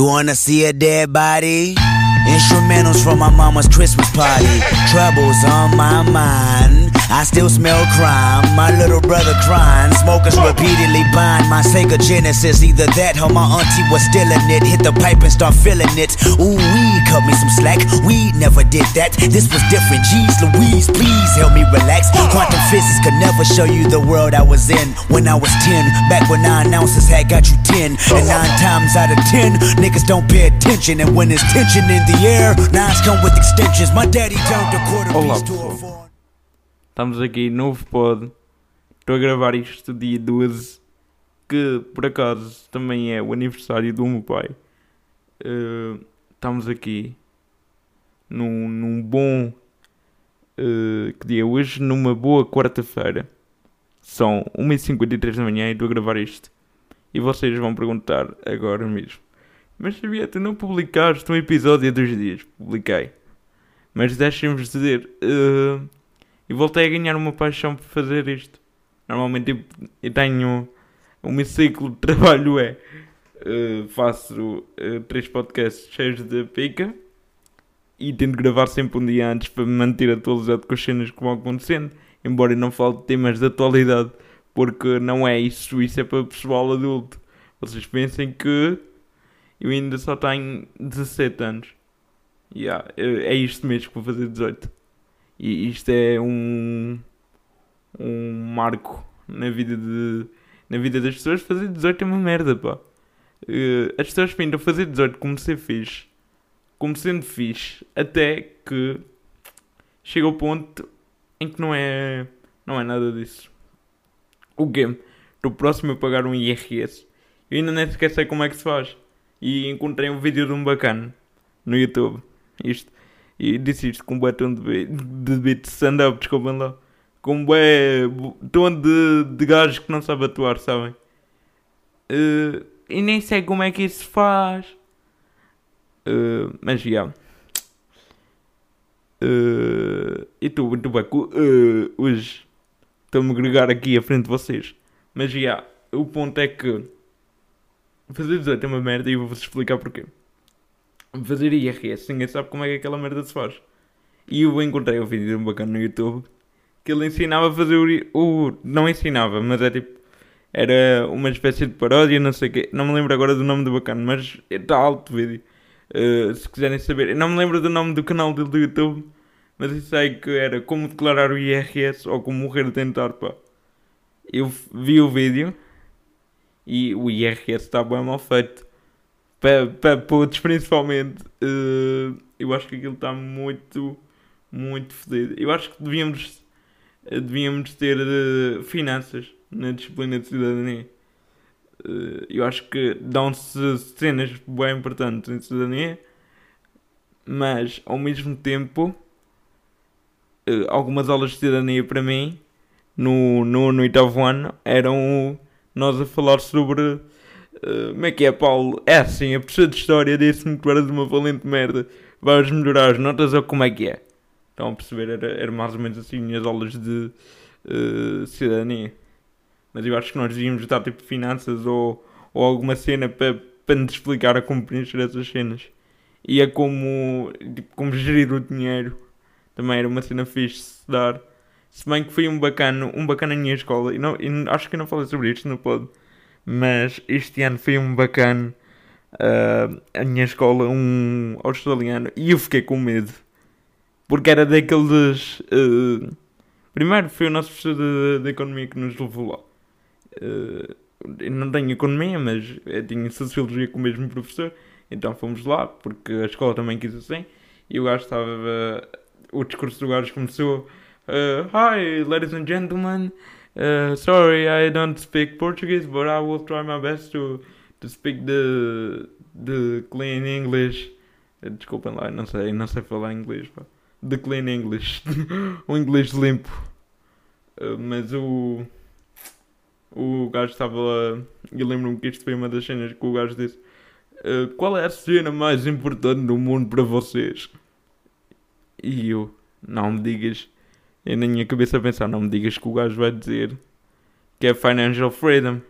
You wanna see a dead body? Instrumentals from my mama's Christmas party. Troubles on my mind. I still smell crime. My little brother crying. Smokers repeatedly buying my Sega Genesis. Either that or my auntie was stealing it. Hit the pipe and start filling it. Ooh, we cut me some slack. We never did that. This was different. Jeez Louise, please help me relax. Quantum physics could never show you the world I was in when I was 10. Back when nine ounces had got you 10. And nine times out of 10, niggas don't pay attention. And when there's tension in the air, nines come with extensions. My daddy turned a quarter piece to a four. Estamos aqui, novo pod. Estou a gravar isto dia 12, que por acaso também é o aniversário do meu pai. Eh, estamos aqui num, num bom. eh, que dia é hoje? Numa boa quarta-feira. São 1h53 da manhã e estou a gravar isto. E vocês vão perguntar agora mesmo. Mas sabia, tu não publicaste um episódio há dois dias? Publiquei. Mas deixem-vos dizer. eh, e voltei a ganhar uma paixão por fazer isto. Normalmente eu, eu tenho. O meu ciclo de trabalho é. eh, faço eh, três podcasts cheios de pica e tento gravar sempre um dia antes para me manter atualizado com as cenas que vão acontecendo. Embora eu não fale de temas de atualidade, porque não é isso, isso é para pessoal adulto. Vocês pensem que eu ainda só tenho 17 anos. Yeah, é é isto mesmo que vou fazer 18. E isto é um, um marco na vida, de, na vida das pessoas. Fazer 18 é uma merda, pá. Eh, as pessoas pintam fazer 18 como ser fixe, como sendo fixe, até que chega ao ponto em que não é, não é nada disso. O quê? Estou próximo a pagar um IRS. Eu ainda nem sequer sei como é que se faz. E encontrei um vídeo de um bacana no YouTube. Isto. E disse isto com um bué tom de, be- de beat de stand-up, desculpem lá. Com um bué bu- tom de, de gajo que não sabe atuar, sabem? Eh, e nem sei como é que isso se faz. Eh, mas já. Eh, e estou muito bem eh, hoje. Estou-me a agregar aqui à frente de vocês. Mas já, o ponto é que fazer 18 é uma merda e vou-vos explicar porquê. Fazer IRS, ninguém sabe como é que aquela merda se faz. E eu encontrei um vídeo bacana no YouTube que ele ensinava a fazer o, o. Não ensinava, mas é tipo. Era uma espécie de paródia, não sei o quê. Não me lembro agora do nome do bacana, mas está alto o vídeo. Uh, se quiserem saber. Eu não me lembro do nome do canal dele do YouTube, mas eu sei que era como declarar o IRS ou como morrer tentar, pá. Eu vi o vídeo e o IRS está bem mal feito. Para pa, putos, principalmente. uh, eu acho que aquilo está muito, muito fodido. Eu acho que devíamos, uh, devíamos ter uh, finanças na disciplina de cidadania. Uh, eu acho que dão-se cenas bem importantes em cidadania, mas ao mesmo tempo, algumas aulas de cidadania para mim, no, no, no oitavo ano, eram nós a falar sobre. Uh, como é que é, Paulo? É assim, a professora de História disse-me que tu eras uma valente merda, vais melhorar as notas ou como é que é? Estão a perceber? Era, era mais ou menos assim as aulas de uh, cidadania. Mas eu acho que nós devíamos dar tipo finanças ou, ou alguma cena para nos explicar a como preencher essas cenas. E a como, tipo, como gerir o dinheiro. Também era uma cena fixe de se dar. Se bem que foi um bacana, um bacana na minha escola. E não, e acho que eu não falei sobre isto no pod. Mas este ano foi um bacana. ah, a minha escola, um australiano. E eu fiquei com medo. Porque era daqueles. ah, primeiro foi o nosso professor de, de economia que nos levou lá. Eu não tenho economia, mas tinha sociologia com o mesmo professor, então fomos lá, porque a escola também quis assim, e o gajo estava. o discurso do gajo começou. Hi, ladies and gentlemen, eh, sorry I don't speak Portuguese, but I will try my best to, to speak the, the clean English. Eh, Desculpem lá, não sei, não sei falar inglês, pá. The clean English. o inglês limpo. Eh, mas o o gajo estava lá. Eu lembro-me que isto foi uma das cenas que o gajo disse: "Eh, Qual é a cena mais importante do mundo para vocês? E eu, não me digas. Eu na minha cabeça a pensar: não me digas que o gajo vai dizer que é financial freedom.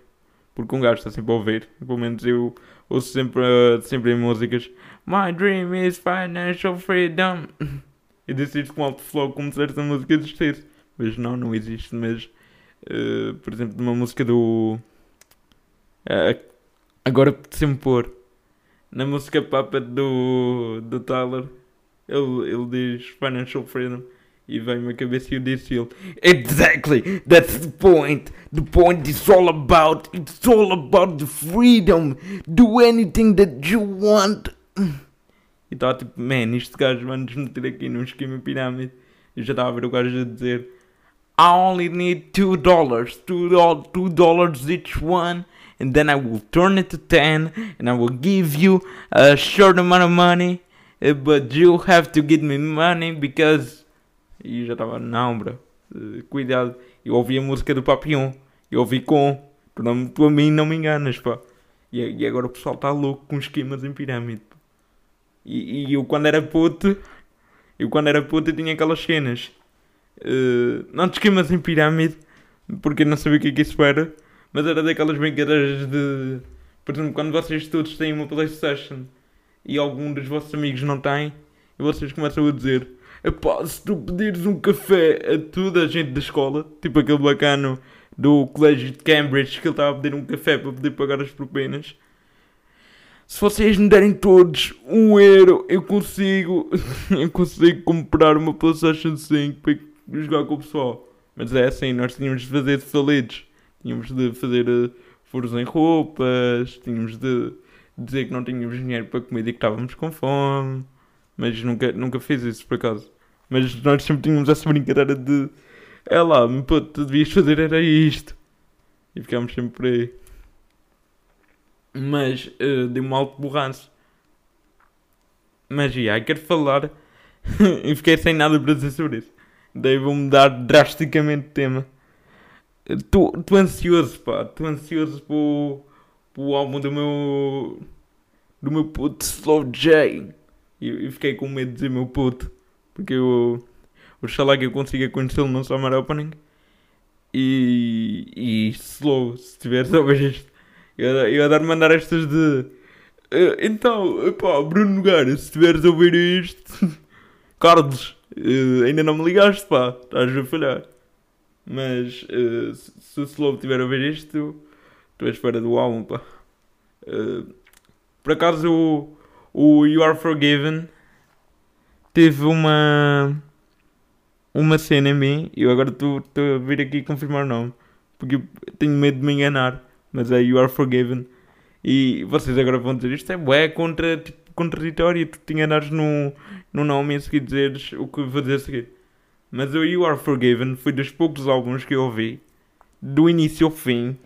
Porque um gajo está sempre a ouvir. Pelo menos eu ouço sempre, uh, sempre em músicas. My dream is financial freedom. Disse isto com alto flow, como se esta música existisse. Mas não, não existe. Mas, uh, por exemplo, numa música do. Uh, agora apetece-me pôr. Na música Puppet do, do Tyler, ele, ele diz Financial Freedom. E vem-me a cabeça e eu disse ele Exactly, that's the point! The point is all about It's all about the freedom! Do anything that you want! E estava tipo, man, este gajo vai-nos meter aqui num esquema pirâmide. Eu já estava a ver o gajo a dizer I only need 2 dollars 2 dollars each one And then I will turn it to 10 And I will give you a short amount of money eh, But you have to give me money because e já estava, não, bro, cuidado. Eu ouvi a música do Papillon, eu ouvi com, tu, não, tu a mim não me enganas, pá. E, e agora o pessoal está louco com esquemas em pirâmide. E, e, eu quando era puto, eu quando era puto eu tinha aquelas cenas, uh, não de esquemas em pirâmide, porque eu não sabia o que é que isso era, mas era daquelas brincadeiras de, por exemplo, quando vocês todos têm uma Playstation e algum dos vossos amigos não tem, e vocês começam a dizer Epá, se tu pedires um café a toda a gente da escola, tipo aquele bacano do colégio de Cambridge que ele estava a pedir um café para poder pagar as propinas. Se vocês me derem todos um euro, eu consigo, eu consigo comprar uma PlayStation 5 para jogar com o pessoal. Mas é assim, nós tínhamos de fazer falidos. Tínhamos de fazer uh, furos em roupas, tínhamos de dizer que não tínhamos dinheiro para comida e que estávamos com fome. Mas nunca, nunca fiz isso por acaso. Mas nós sempre tínhamos essa brincadeira de. É lá, pô, tu devias fazer era isto. E ficámos sempre por aí. Mas uh, dei um alto borranço. Mas já, quero falar. e fiquei sem nada para dizer sobre isso. Daí vou mudar drasticamente de tema. Estou ansioso, pá. Estou ansioso para o álbum do meu. do meu puto Slow J. E, e fiquei com medo de dizer meu puto. Porque eu. Oxalá que eu consiga conhecê-lo no Summer Opening. E. E slow, se tiveres a ver isto. Eu, eu dar mandar estas de. Uh, então, pá, Bruno Nogueira, se tiveres a ouvir isto. Carlos, uh, ainda não me ligaste, pá, estás a falhar. Mas uh, se, se o Slow tiver a ver isto, estou à espera do álbum, pá. por acaso o o You Are Forgiven teve uma uma cena em mim e eu agora estou a vir aqui confirmar o nome porque tenho medo de me enganar mas é You Are Forgiven. E vocês agora vão dizer isto é bué contra, tipo, contraditório tu te enganares no, no nome e a seguir dizeres o que vou dizer a seguir. Mas o You Are Forgiven foi dos poucos álbuns que eu ouvi do início ao fim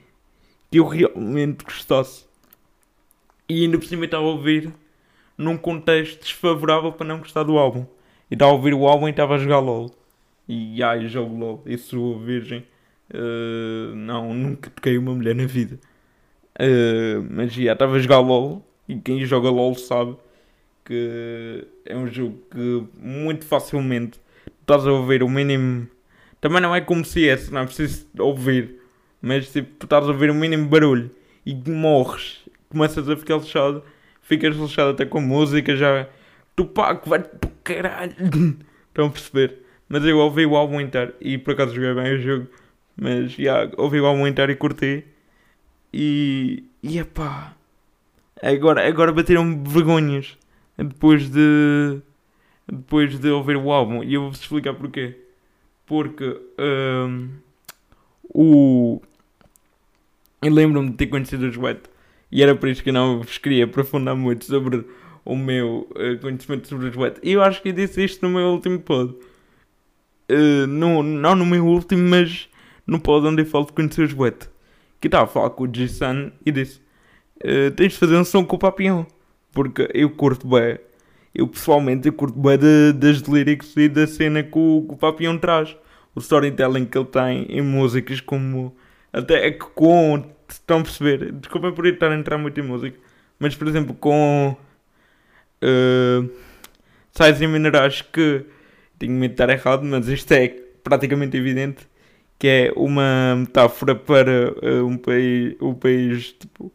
que eu realmente gostasse. E ainda por cima estava a ouvir num contexto desfavorável para não gostar do álbum. E estava a ouvir o álbum e estava a jogar LOL. E ai, jogo LOL. Sou virgem. Uh, não, nunca toquei uma mulher na vida. Uh, mas já estava a jogar LOL. E quem joga LOL sabe que é um jogo que muito facilmente estás a ouvir o mínimo. Também não é como se é, não é preciso ouvir. Mas tipo, estás a ouvir o mínimo barulho e morres, começas a ficar lixado ficas relaxado até com música, já. Tupac, vai para caralho. Estão a perceber? Mas eu ouvi o álbum inteiro e por acaso joguei bem o jogo. Mas já ouvi o álbum inteiro e curti. E. E epá. Agora, agora bateram vergonhas. Depois de. Depois de ouvir o álbum. E eu vou-vos explicar porquê. Porque. Um, o. Eu lembro-me de ter conhecido o Joete e era por isso que não vos queria aprofundar muito sobre o meu uh, conhecimento sobre os wet. E eu acho que disse isto no meu último pod. Uh, no, não no meu último, mas no pod onde eu falo de conhecer os wet. Que estava a falar com o G-Sun e disse: uh, Tens de fazer um som com o Papião. Porque eu curto bem. Eu pessoalmente eu curto bem de, das lyrics e da cena que o, que o Papião traz. O storytelling que ele tem em músicas como. Até que com estão a perceber? Desculpem por estar a entrar muito em música, mas por exemplo com uh, sais e minerais que tenho medo de estar errado, mas isto é praticamente evidente que é uma metáfora para uh, um país, o país tipo,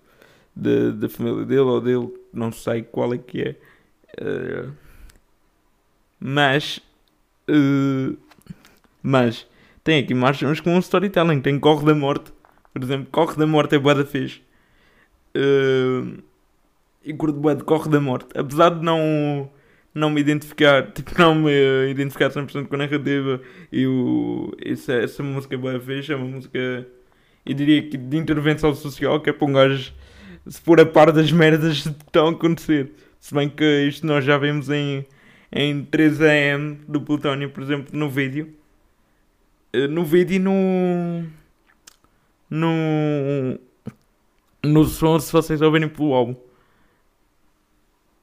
da família dele ou dele, não sei qual é que é. Uh, mas, uh, mas tem aqui mais com um storytelling. Tem Corre da Morte, por exemplo, Corre da Morte é boa da fixe. Uh, e curto bué Corre da Morte, apesar de não não me identificar, tipo, não me identificar 100% com a narrativa e o, essa, essa música é boa fixe, é uma música, eu diria que de intervenção social, que é para um gajo se pôr a par das merdas que estão a acontecer. Se bem que isto nós já vemos em, em 3AM do Plutónio, por exemplo, no vídeo. Eh, no vídeo e no. No. No som, se vocês ouvirem pelo álbum.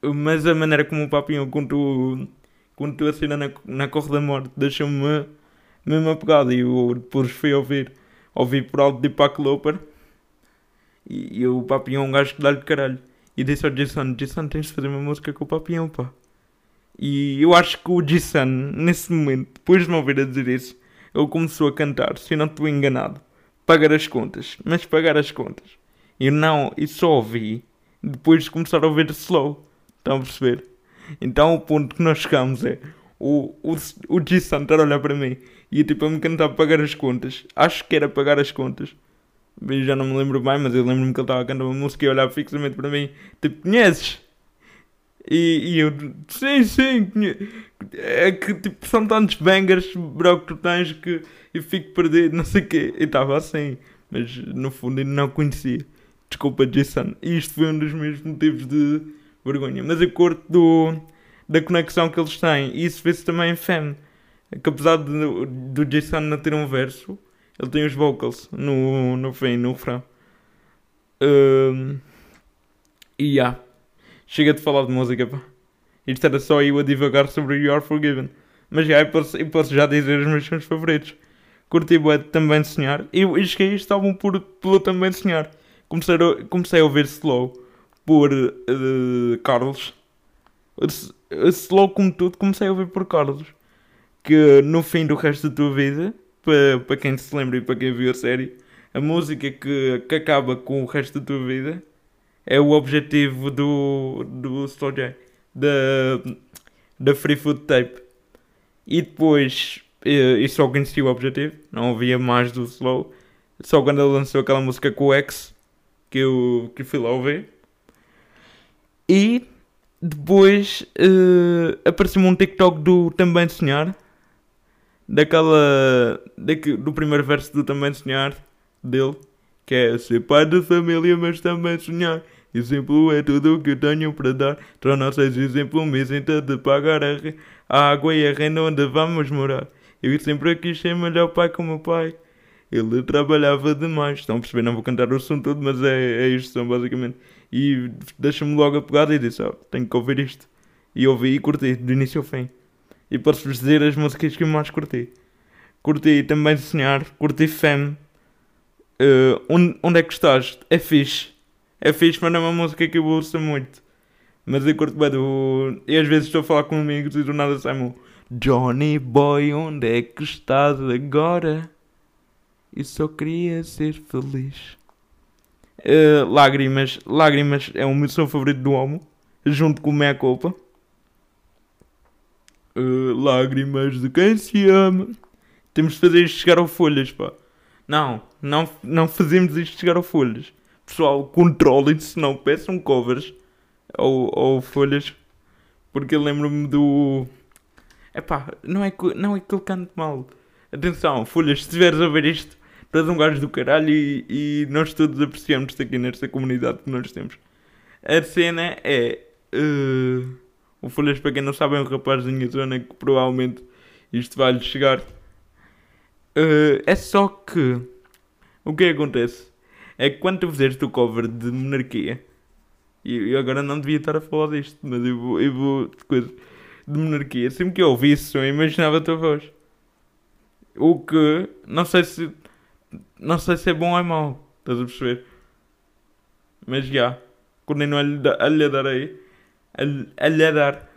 Mas a maneira como o Papinho contou, contou a cena na, na Corre da Morte deixou-me mesmo apegado. E eu depois fui ouvir, ouvir por alto de Pac Loper. E, e o Papinho é um gajo que dá-lhe caralho. E disse ao Jason: Jason, tens de fazer uma música com o Papinho, pá. E eu acho que o Jason, nesse momento, depois de me ouvir a dizer isso, ele começou a cantar, se eu não estou enganado, pagar as contas. Mas pagar as contas. E não, e só ouvi depois de começar a ouvir slow. Estão a perceber? Então o ponto que nós chegamos é o, o, o estar a olhar para mim e tipo a me cantar pagar as contas. Acho que era pagar as contas já não me lembro bem, mas eu lembro-me que ele estava a cantar uma música e olhava fixamente para mim, tipo, conheces? E, e eu, sim, sim, é que tipo, são tantos bangers, bro, que tu tens que eu fico perdido, não sei o quê. E estava assim, mas no fundo ainda não conhecia. Desculpa, Jason. E isto foi um dos meus motivos de vergonha. Mas eu curto do, da conexão que eles têm. E isso vê-se também em Fam. Que apesar do, do Jason não ter um verso, ele tem os vocals no, no fim, no refrão. Um, e. Yeah. Chega de falar de música, pá. Isto era só eu a divagar sobre You Are Forgiven. Mas já, eu posso, eu posso já dizer os meus sons favoritos. Curti bué também sonhar. E eu, a este álbum por, pelo também sonhar. Comecei a, comecei a ouvir Slow por uh, Carlos. Slow como tudo, comecei a ouvir por Carlos. Que no fim do resto da tua vida para, para quem se lembra e para quem viu a série, a música que, que acaba com o resto da tua vida é o objetivo do, do Slow J, da, da Free Food Tape. E depois, eu eh, só conheci o objetivo, não ouvia mais do Slow, só quando ele lançou aquela música com o X que eu, que fui lá ouvir. E depois uh, apareceu-me um TikTok do Também Sonhar daquela. Daque, do primeiro verso do Também Sonhar dele, que é ser pai de família, mas também sonhar. Exemplo é tudo o que tenho para dar. Torna-se exemplo, me isenta de pagar a, a água e a renda onde vamos morar. Eu sempre quis ser melhor pai que o meu pai. Ele trabalhava demais. Estão a perceber? Não vou cantar o som todo, mas é, é isto basicamente. E deixa-me logo apegado e disse: oh, tenho que ouvir isto. E ouvi e curti, do início ao fim. E posso-vos dizer as músicas que eu mais curti. Curti também Sonhar, curti Fem. Uh, onde, onde é que estás? É fixe. É fixe, mas não é uma música que eu ouço muito. Mas eu curto bem do. E às vezes estou a falar com amigos e do nada sai-me Johnny Boy, onde é que estás agora? E só queria ser feliz. Uh, lágrimas. Lágrimas é o meu som favorito do Homo. Junto com Meia Culpa. Uh, lágrimas de quem se ama. Temos de fazer isto chegar ao Folhas, pá. Não, não, não fazemos isto chegar ao Folhas. Pessoal, controlem-se, não peçam covers ao, ao Folhas. Porque eu lembro-me do. Epá, não é, não é que ele cante mal. Atenção, Folhas, se estiveres a ver isto, és um gajo do caralho e, e nós todos apreciamos-te aqui nesta comunidade que nós temos. A cena é. Uh o Folhas, para quem não sabe, é um rapaz da minha zona que provavelmente isto vai-lhe chegar. Uh, é só que o que acontece é que quando tu fizeste o cover de monarquia, e eu agora não devia estar a falar disto, mas eu vou, eu vou de coisa de monarquia, sempre que eu ouvi isso, eu imaginava a tua voz. O que não sei se não sei se é bom ou é mau, estás a perceber? Mas já, continuo a lhe, a lhe dar aí a, lhe dar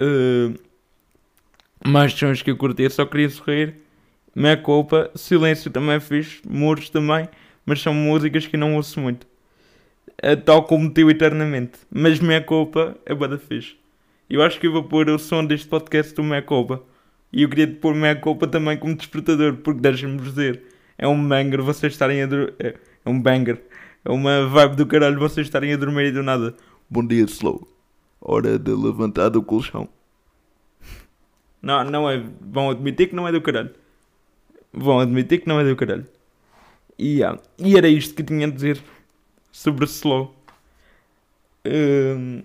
uh, mais sons que eu curti. Eu só queria sorrir. Meia culpa, silêncio também é fixe, muros também, mas são músicas que não ouço muito. É tal como teu eternamente. Mas meia culpa é bada fixe. Eu acho que eu vou pôr o som deste podcast do meia culpa. E eu queria pôr meia culpa também como despertador, porque deixem-me dizer, é um banger vocês estarem a dormir. É, é um banger. É uma vibe do caralho vocês estarem a dormir e do nada. Bom dia, Slow. Hora de levantar do colchão. Não, não é. Vão admitir que não é do caralho. Vão admitir que não é do caralho. E, yeah. e era isto que tinha a dizer sobre Slow. Um...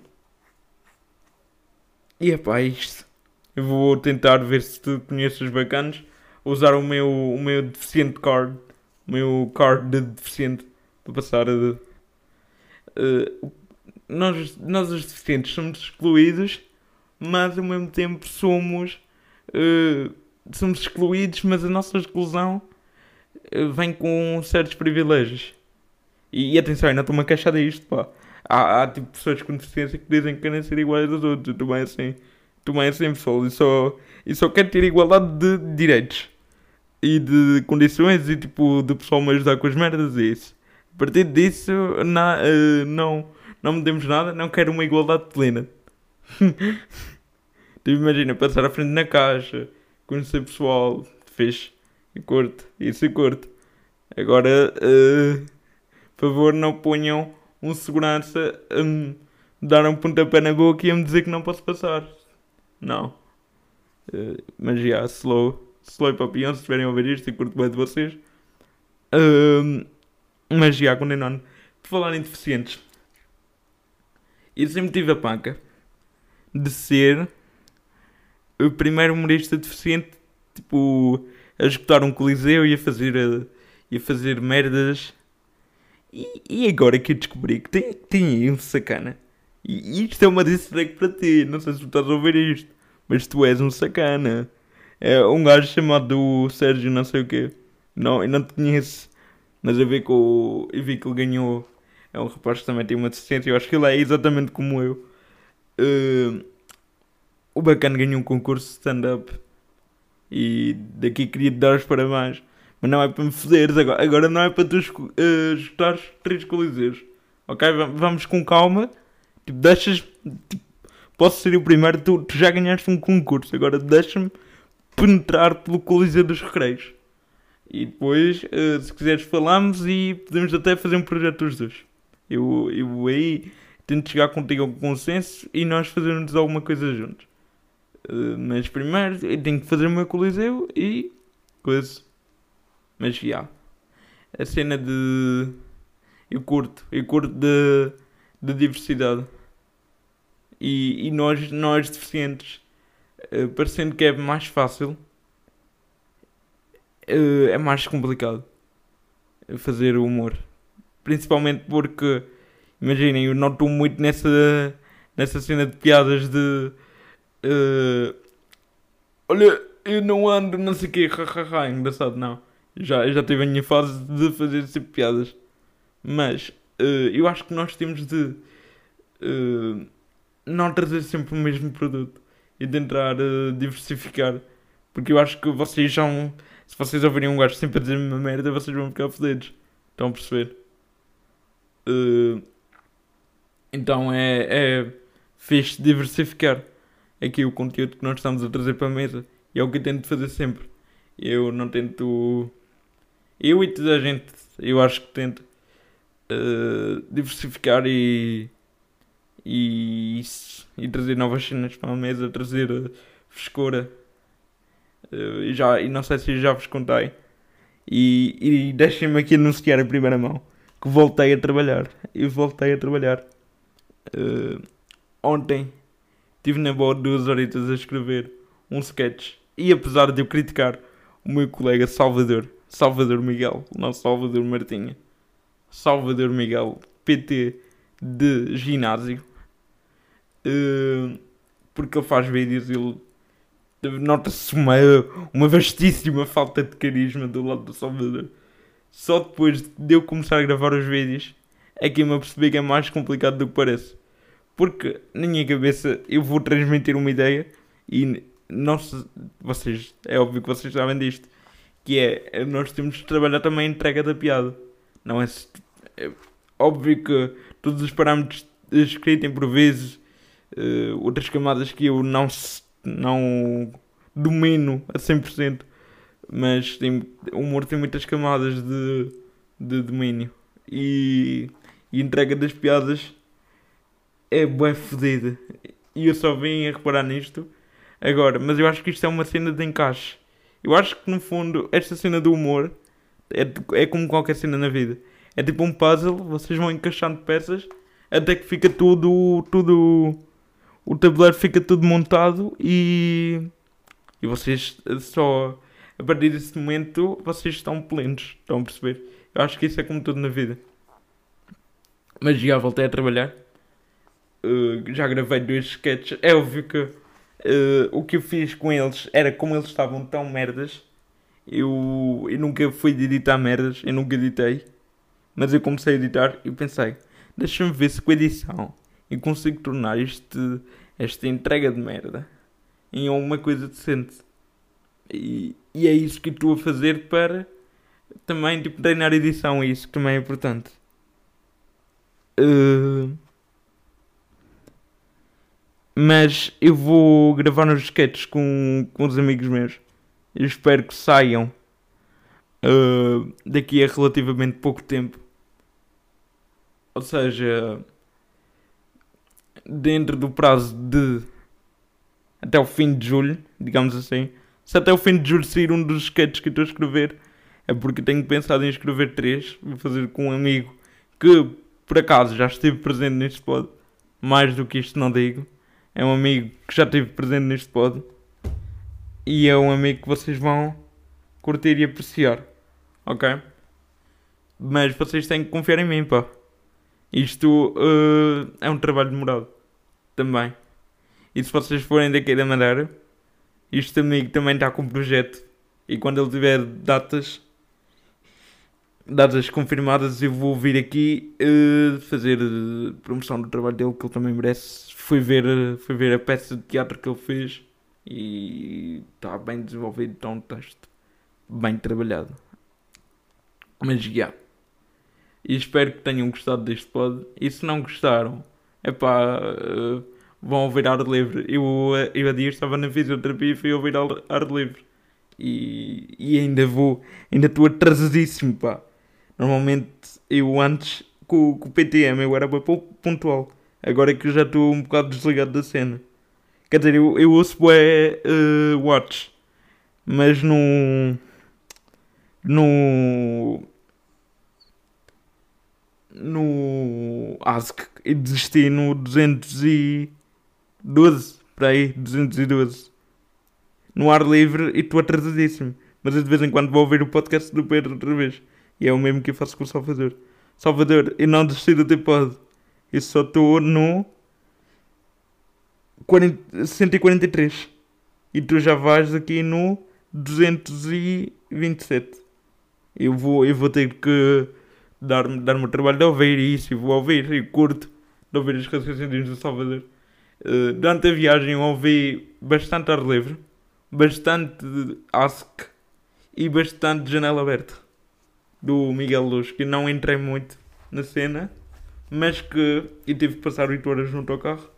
E é pá, isto. Eu vou tentar ver se tu conheces bacanas. Usar o meu, o meu deficiente card. O meu card de deficiente. Para passar a. Uh, nós, nós os deficientes somos excluídos, mas ao mesmo tempo somos. Uh, somos excluídos, mas a nossa exclusão uh, vem com certos privilégios. E, e atenção, ainda estou-me a queixar disto, pá. Há, há tipo pessoas com deficiência que dizem que querem ser iguais aos outros. Tu bem assim, tu bem assim, pessoal. E só, e só quero ter igualdade de direitos e de condições e tipo de pessoal me ajudar com as merdas e isso. A partir disso, na, uh, não, não me demos nada, não quero uma igualdade plena. tipo, imagina, passar à frente na caixa, conhecer pessoal, fixe, e curto, isso e curto. Agora, uh, por favor, não ponham um segurança a me dar um pontapé na boca e a me dizer que não posso passar. Não. Uh, mas já, slow. Slow e papião, se estiverem a ouvir isto e curto bem de vocês. Uh, mas já, condenando. Por falar em deficientes. Eu sempre tive a panca de ser o primeiro humorista deficiente, tipo, a escutar um coliseu e a fazer, a, e a fazer merdas e, e agora que eu descobri que tem, tem um sacana. E isto é uma distrack para ti. Não sei se tu estás a ouvir isto. Mas tu és um sacana. É um gajo chamado Sérgio não sei o quê. Não, eu não te conheço. Mas eu vi que, o, eu vi que ele ganhou. É um rapaz que também tem uma deficiência. Eu acho que ele é exatamente como eu. Uh, o bacana ganhou um concurso de stand-up. E daqui queria te dar os parabéns. Mas não é para me foderes agora. Agora não é para tu uh, escutares três coliseus. Ok? Vamos com calma. Tipo, deixas. Tipo, posso ser o primeiro, tu, tu já ganhaste um concurso. Agora deixa-me penetrar pelo Coliseu dos Recreios. E depois, uh, se quiseres, falamos e podemos até fazer um projeto dos dois. Eu, eu aí tento chegar contigo a um consenso e nós fazermos alguma coisa juntos. Uh, mas primeiro eu tenho que fazer o meu Coliseu e coisa. Mas já. Yeah, a cena de. Eu curto. Eu curto de, de diversidade. E, e nós, nós deficientes, uh, parecendo que é mais fácil, uh, é mais complicado fazer o humor. Principalmente porque, imaginem, eu noto muito nessa, nessa cena de piadas de. Uh, olha, eu não ando, não sei o quê, hahaha, engraçado, não já, já tive a minha fase de fazer sempre piadas. Mas uh, eu acho que nós temos de uh, não trazer sempre o mesmo produto e tentar diversificar. Porque eu acho que vocês já. Se vocês ouvirem um gajo sempre a dizer uma merda, vocês vão ficar fodidos. Estão a perceber? então é, é diversificar aqui o conteúdo que nós estamos a trazer para a mesa. E é o que eu tento fazer sempre. Eu não tento eu e toda a gente, eu acho que tenta uh, diversificar e, e, e trazer novas cenas para a mesa, trazer uh, frescura. Uh, já, e não sei se já vos contei. E, e deixem-me aqui anunciar em primeira mão que voltei a trabalhar. Eu voltei a trabalhar. Uh, ontem tive na boa duas horitas a escrever um sketch. E apesar de eu criticar o meu colega Salvador Salvador Miguel, não Salvador Martinha. Salvador Miguel, PT de ginásio. Uh, porque ele faz vídeos e ele nota-se uma, uma vastíssima falta de carisma do lado do Salvador. Só depois de eu começar a gravar os vídeos é que eu me apercebi que é mais complicado do que parece. Porque na minha cabeça eu vou transmitir uma ideia e se, vocês, é óbvio que vocês sabem disto Que é, nós temos de trabalhar também a entrega da piada. Não é, é óbvio que todos os parâmetros escritos por vezes uh, outras camadas que eu não, não domino a 100%, mas tem, o humor tem muitas camadas de, de domínio e, e entrega das piadas é bué fodida. E eu só vim a reparar nisto agora, mas eu acho que isto é uma cena de encaixe. Eu acho que no fundo esta cena do humor é, é como qualquer cena na vida. É tipo um puzzle, vocês vão encaixando peças até que fica tudo, tudo, o tabuleiro fica tudo montado e, e vocês só, a partir desse momento, vocês estão plenos, estão a perceber? Eu acho que isso é como tudo na vida. Mas já voltei a trabalhar, uh, já gravei dois sketches, é óbvio que uh, o que eu fiz com eles era como eles estavam tão merdas, eu, eu nunca fui de editar merdas, eu nunca editei, mas eu comecei a editar e pensei Deixa-me ver se com a edição eu consigo tornar este, esta entrega de merda em alguma coisa decente. E, e é isso que estou a fazer para também tipo, treinar edição, é isso que também é importante. Uh, mas eu vou gravar nos sketches com, com os amigos meus. Eu espero que saiam uh, daqui a relativamente pouco tempo. Ou seja, dentro do prazo de até o fim de julho, digamos assim. Se até o fim de julho sair um dos sketches que estou a escrever, é porque tenho pensado em escrever três. Vou fazer com um amigo que, por acaso, já esteve presente neste pod. Mais do que isto não digo. É um amigo que já esteve presente neste pod. E é um amigo que vocês vão curtir e apreciar. Ok? Mas vocês têm que confiar em mim, pá. Isto uh, é um trabalho demorado também. E se vocês forem daqui da Madeira, este amigo também está com um projeto. E quando ele tiver datas, datas confirmadas, eu vou vir aqui uh, fazer uh, promoção do trabalho dele, que ele também merece. Fui ver, fui ver a peça de teatro que ele fez e está bem desenvolvido, está um texto bem trabalhado. Mas já. Yeah. E espero que tenham gostado deste pod. E se não gostaram, é pá, uh, vão ouvir ar livre. Eu, eu a dia estava na fisioterapia e fui ouvir ar livre. E, e ainda vou, ainda estou atrasadíssimo, pá. Normalmente eu antes com, com o PTM eu era bem pontual. Agora é que eu já estou um bocado desligado da cena. Quer dizer, eu, eu ouço bué uh, watch, mas no. no no Ask e desisti no 212 para aí, 212 no ar livre e estou atrasadíssimo. Mas eu de vez em quando vou ouvir o podcast do Pedro outra vez. E é o mesmo que eu faço com o Salvador. Salvador, eu não desisti do teu pod. Eu só estou no 40, 143. E tu já vais aqui no 227. Eu vou, eu vou ter que dar-me dar o trabalho de ouvir isso e vou ouvir e curto de ouvir as canções do Salvador. Uh, durante a viagem ouvi bastante ar livre, bastante Ask e bastante Janela Aberta do Miguel Luz, que não entrei muito na cena, mas que eu tive que passar 8 horas no autocarro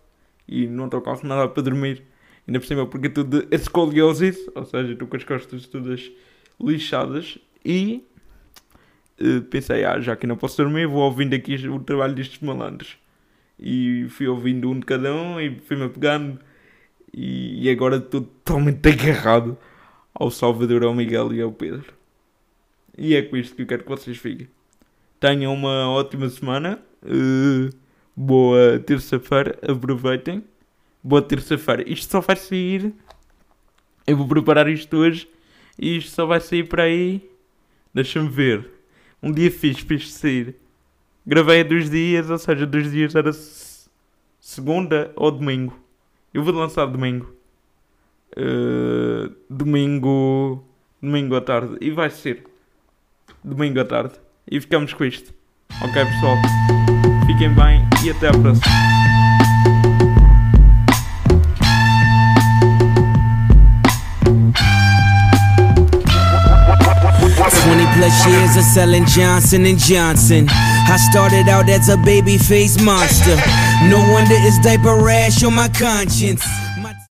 e no autocarro dá para dormir. Ainda por cima porque tudo escoliosis, ou seja, estou com as costas todas lixadas e uh, pensei, ah, já que não posso dormir, vou ouvindo aqui o trabalho destes malandros. E fui ouvindo um de cada um e fui-me pegando. E, e agora estou totalmente agarrado ao Salvador, ao Miguel e ao Pedro. E é com isto que eu quero que vocês fiquem. Tenham uma ótima semana. Uh, boa terça-feira. Aproveitem. Boa terça-feira. Isto só vai sair. Eu vou preparar isto hoje. E isto só vai sair para aí. Deixa-me ver. Um dia fiz, fiz sair. Gravei dois dias, ou seja, dois dias era segunda ou domingo. Eu vou lançar domingo. Uh, domingo. Domingo à tarde. E vai ser. Domingo à tarde. E ficamos com isto. Ok, pessoal? Fiquem bem e até à próxima. plus years of selling Johnson and Johnson. I started out as a baby face monster. No wonder it's diaper rash on my conscience.